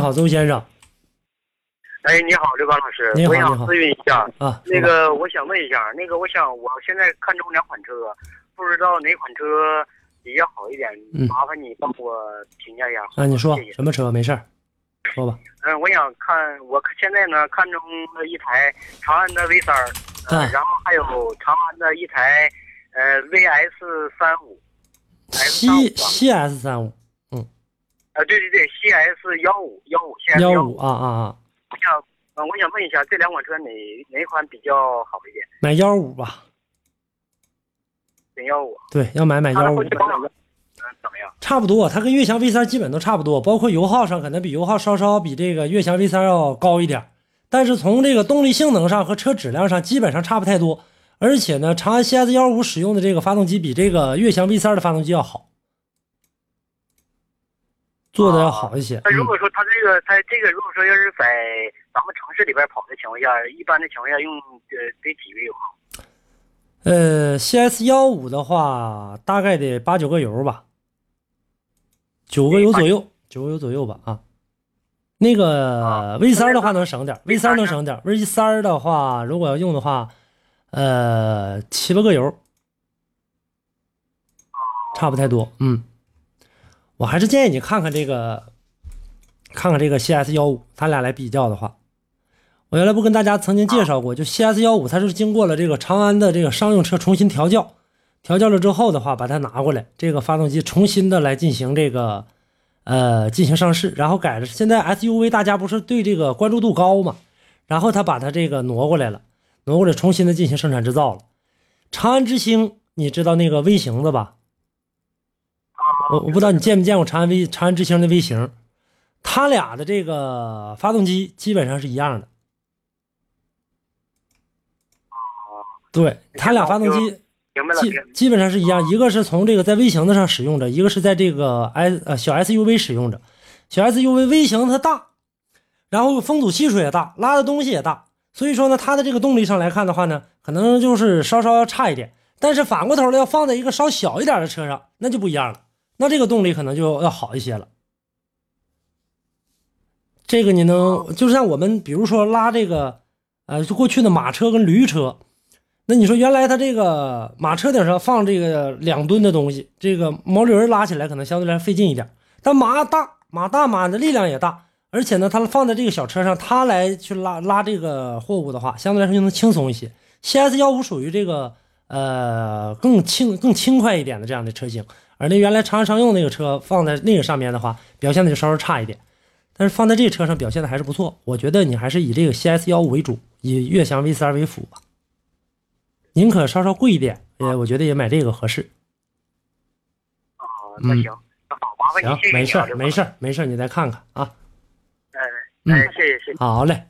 好，周先生哎，你好，刘刚老师，你我想咨询一下，啊，那个我想问一下，那个我想我现在看中两款车，不知道哪款车比较好一点，嗯麻烦你帮我评价一下。啊，你说什么车？没事儿，说吧。嗯，我想看，我现在呢看中了一台长安的 V 三儿，然后还有长安的一台呃 VS 三五西 S35 吧西 S 三五呃，对对对，CS 幺五幺五 CS 幺幺五啊啊啊，我想，呃，我想问一下，这两款车哪哪款比较好一点？买幺五吧。选幺五，对，要买买它幺五？差不多，它跟悦翔 V 三基本都差不多，包括油耗上可能比油耗稍稍比这个悦翔 V 三要高一点，但是从这个动力性能上和车质量上基本上差不太多。而且呢，长安 CS 幺五使用的这个发动机比这个悦翔 V 三的发动机要好，做的要好一些。嗯那如果说他这个，他这个如果说要是在咱们城市里边跑的情况下，一般的情况下用呃得几个油耗？呃，CS 幺五的话，大概得八九个油吧，九个油左右，九个油左右吧啊。那个啊 V 三的话能省点，V 三3能省点，V 三的话如果要用的话，呃，七八个油，差不太多。嗯，我还是建议你看看这个，看看这个 CS 幺五，它俩来比较的话，我原来不跟大家曾经介绍过，就 CS 幺五，它是经过了这个长安的这个商用车重新调教，调教了之后的话，把它拿过来，这个发动机重新的来进行这个，呃，进行上市，然后改了。现在 SUV 大家不是对这个关注度高嘛，然后他把它这个挪过来了，挪过来重新的进行生产制造了。长安之星，你知道那个微型的吧？我我不知道你见没见过长安微长安之星的 V 型，它俩的这个发动机基本上是一样的。对，它俩发动机基基本上是一样，一个是从这个在 V 型的上使用着，一个是在这个 S 呃小 SUV 使用着。小 SUV 微型它大，然后风阻系数也大，拉的东西也大，所以说呢，它的这个动力上来看的话呢，可能就是稍稍要差一点。但是反过头来要放在一个稍小一点的车上，那就不一样了，那这个动力可能就要好一些了。这个你能，就像我们比如说拉这个，呃，就过去的马车跟驴车，那你说原来它这个马车顶上放这个两吨的东西，这个毛驴儿拉起来可能相对来说费劲一点，但马大，马大马的力量也大，而且呢，它放在这个小车上，它来去拉拉这个货物的话，相对来说就能轻松一些。CS 幺五属于这个呃更轻更轻快一点的这样的车型，而那原来长安商用那个车放在那个上面的话，表现的就稍稍差一点。但是放在这车上表现的还是不错，我觉得你还是以这个 CS 幺五为主，以悦翔 V 三为辅吧。宁可稍稍贵一点，呃，我觉得也买这个合适。哦，那嗯行，那好，麻烦你行没事，没事，没事，你再看看啊。哎嗯哎，谢谢谢谢。好嘞。